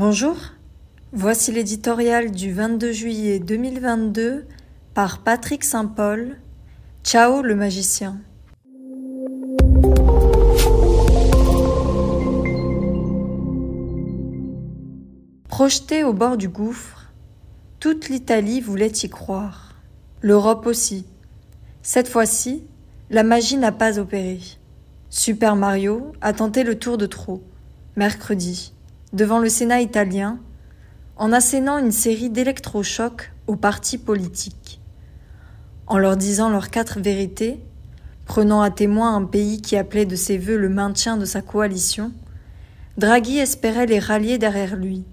Bonjour, voici l'éditorial du 22 juillet 2022 par Patrick Saint-Paul. Ciao le magicien. Projeté au bord du gouffre, toute l'Italie voulait y croire. L'Europe aussi. Cette fois-ci, la magie n'a pas opéré. Super Mario a tenté le tour de trop, mercredi, devant le Sénat italien, en assénant une série d'électrochocs aux partis politiques. En leur disant leurs quatre vérités, prenant à témoin un pays qui appelait de ses voeux le maintien de sa coalition, Draghi espérait les rallier derrière lui.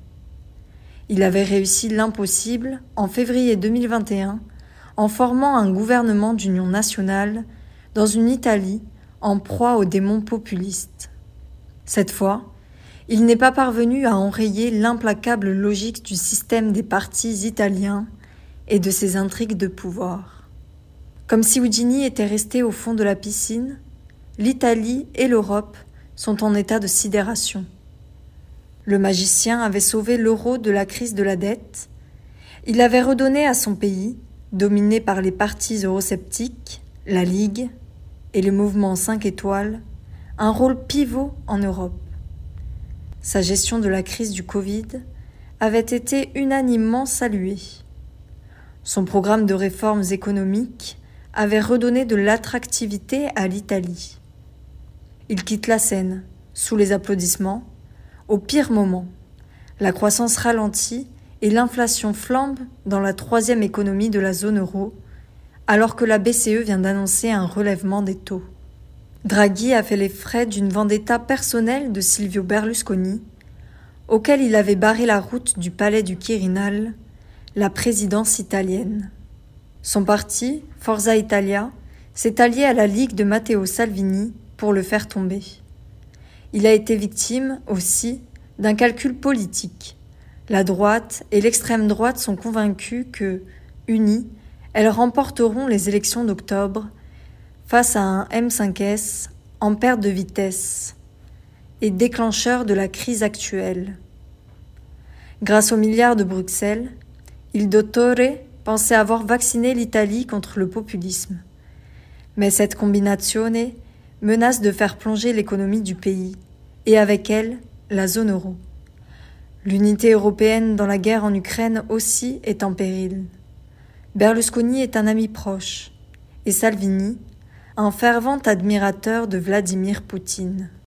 Il avait réussi l'impossible en février 2021 en formant un gouvernement d'union nationale dans une Italie en proie aux démons populistes. Cette fois, il n'est pas parvenu à enrayer l'implacable logique du système des partis italiens et de ses intrigues de pouvoir. Comme si Houdini était resté au fond de la piscine, l'Italie et l'Europe sont en état de sidération. Le magicien avait sauvé l'euro de la crise de la dette, il avait redonné à son pays, dominé par les partis eurosceptiques, la Ligue, et le mouvement 5 étoiles un rôle pivot en Europe. Sa gestion de la crise du Covid avait été unanimement saluée. Son programme de réformes économiques avait redonné de l'attractivité à l'Italie. Il quitte la scène, sous les applaudissements, au pire moment. La croissance ralentit et l'inflation flambe dans la troisième économie de la zone euro, alors que la BCE vient d'annoncer un relèvement des taux. Draghi a fait les frais d'une vendetta personnelle de Silvio Berlusconi, auquel il avait barré la route du palais du Quirinal, la présidence italienne. Son parti, Forza Italia, s'est allié à la Ligue de Matteo Salvini pour le faire tomber. Il a été victime, aussi, d'un calcul politique. La droite et l'extrême droite sont convaincus que, unis, elles remporteront les élections d'octobre face à un M5S en perte de vitesse et déclencheur de la crise actuelle. Grâce aux milliards de Bruxelles, il Dottore pensait avoir vacciné l'Italie contre le populisme. Mais cette combinazione menace de faire plonger l'économie du pays, et avec elle la zone euro. L'unité européenne dans la guerre en Ukraine aussi est en péril. Berlusconi est un ami proche et Salvini un fervent admirateur de Vladimir Poutine.